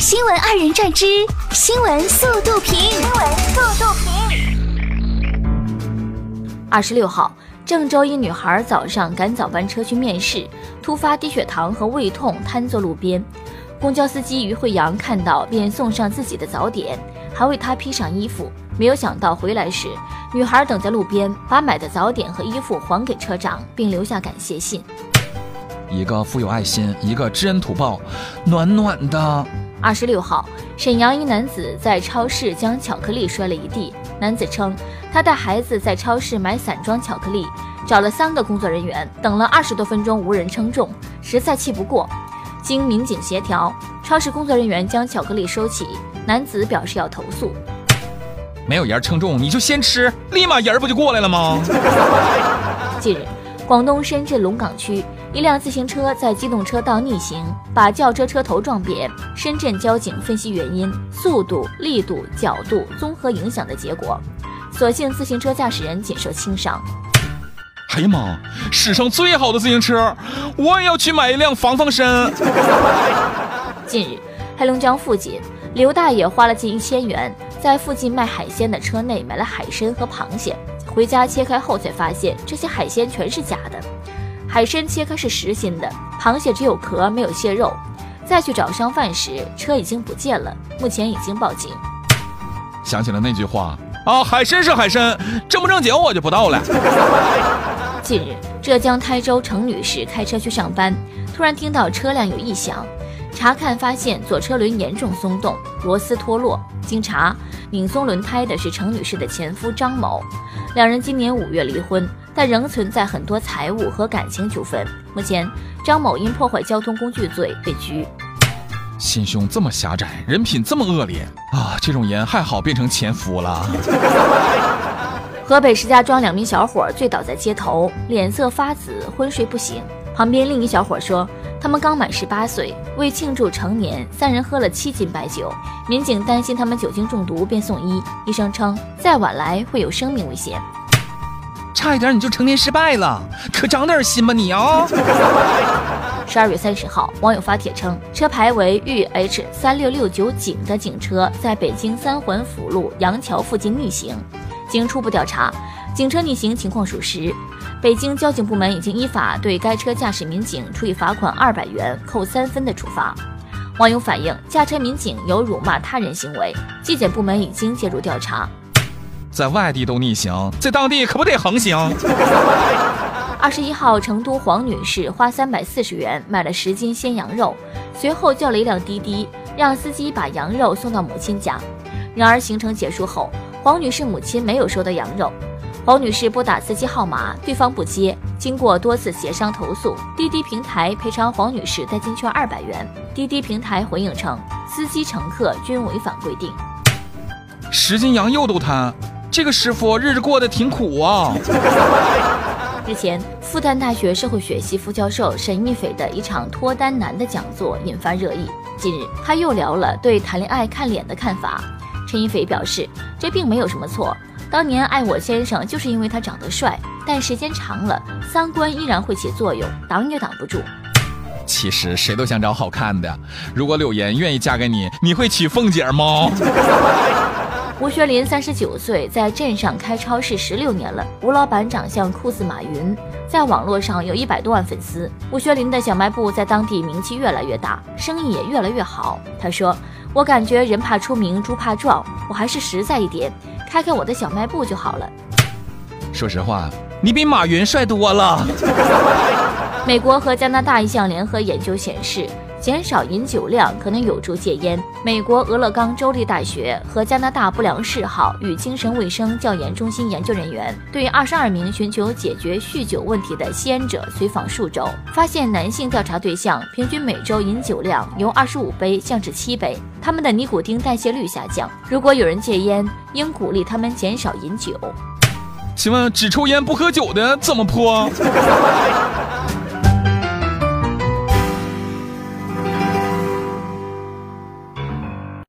新闻二人转之新闻速度评。新闻速度评。二十六号，郑州一女孩早上赶早班车去面试，突发低血糖和胃痛，瘫坐路边。公交司机于慧阳看到，便送上自己的早点，还为她披上衣服。没有想到回来时，女孩等在路边，把买的早点和衣服还给车长，并留下感谢信。一个富有爱心，一个知恩图报，暖暖的。二十六号，沈阳一男子在超市将巧克力摔了一地。男子称，他带孩子在超市买散装巧克力，找了三个工作人员，等了二十多分钟无人称重，实在气不过。经民警协调，超市工作人员将巧克力收起。男子表示要投诉。没有人称重，你就先吃，立马人不就过来了吗？近日，广东深圳龙岗区。一辆自行车在机动车道逆行，把轿车车头撞扁。深圳交警分析原因，速度、力度、角度综合影响的结果。所幸自行车驾驶人仅受轻伤。哎呀妈！史上最好的自行车，我也要去买一辆防防身。近日，黑龙江附近，刘大爷花了近一千元，在附近卖海鲜的车内买了海参和螃蟹，回家切开后才发现这些海鲜全是假的。海参切开是实心的，螃蟹只有壳没有蟹肉。再去找商贩时，车已经不见了，目前已经报警。想起了那句话啊，海参是海参，正不正经我就不道了。近日，浙江台州程女士开车去上班，突然听到车辆有异响，查看发现左车轮严重松动，螺丝脱落。经查，拧松轮胎的是程女士的前夫张某，两人今年五月离婚。但仍存在很多财务和感情纠纷。目前，张某因破坏交通工具罪被拘。心胸这么狭窄，人品这么恶劣啊！这种人还好变成前夫了。河北石家庄两名小伙醉倒在街头，脸色发紫，昏睡不醒。旁边另一小伙说，他们刚满十八岁，为庆祝成年，三人喝了七斤白酒。民警担心他们酒精中毒，便送医。医生称，再晚来会有生命危险。差一点你就成年失败了，可长点心吧你啊！十二月三十号，网友发帖称，车牌为豫 H 三六六九警的警车在北京三环辅路杨桥附近逆行，经初步调查，警车逆行情况属实。北京交警部门已经依法对该车驾驶民警处以罚款二百元、扣三分的处罚。网友反映，驾车民警有辱骂他人行为，纪检部门已经介入调查。在外地都逆行，在当地可不得横行。二十一号，成都黄女士花三百四十元买了十斤鲜羊肉，随后叫了一辆滴滴，让司机把羊肉送到母亲家。然而行程结束后，黄女士母亲没有收到羊肉。黄女士拨打司机号码，对方不接。经过多次协商投诉，滴滴平台赔偿黄女士代金券二百元。滴滴平台回应称，司机乘客均违反规定。十斤羊肉都贪。这个师傅日子过得挺苦啊。日前，复旦大学社会学系副教授沈一斐的一场脱单难的讲座引发热议。近日，他又聊了对谈恋爱看脸的看法。陈一斐表示，这并没有什么错。当年爱我先生就是因为他长得帅，但时间长了，三观依然会起作用，挡也挡不住。其实谁都想找好看的。如果柳岩愿意嫁给你，你会娶凤姐吗？吴学林三十九岁，在镇上开超市十六年了。吴老板长相酷似马云，在网络上有一百多万粉丝。吴学林的小卖部在当地名气越来越大，生意也越来越好。他说：“我感觉人怕出名，猪怕壮，我还是实在一点，开开我的小卖部就好了。”说实话，你比马云帅多了。美国和加拿大一项联合研究显示。减少饮酒量可能有助戒烟。美国俄勒冈州立大学和加拿大不良嗜好与精神卫生教研中心研究人员对二十二名寻求解决酗酒问题的吸烟者随访数周，发现男性调查对象平均每周饮酒量由二十五杯降至七杯，他们的尼古丁代谢率下降。如果有人戒烟，应鼓励他们减少饮酒。请问只抽烟不喝酒的怎么破？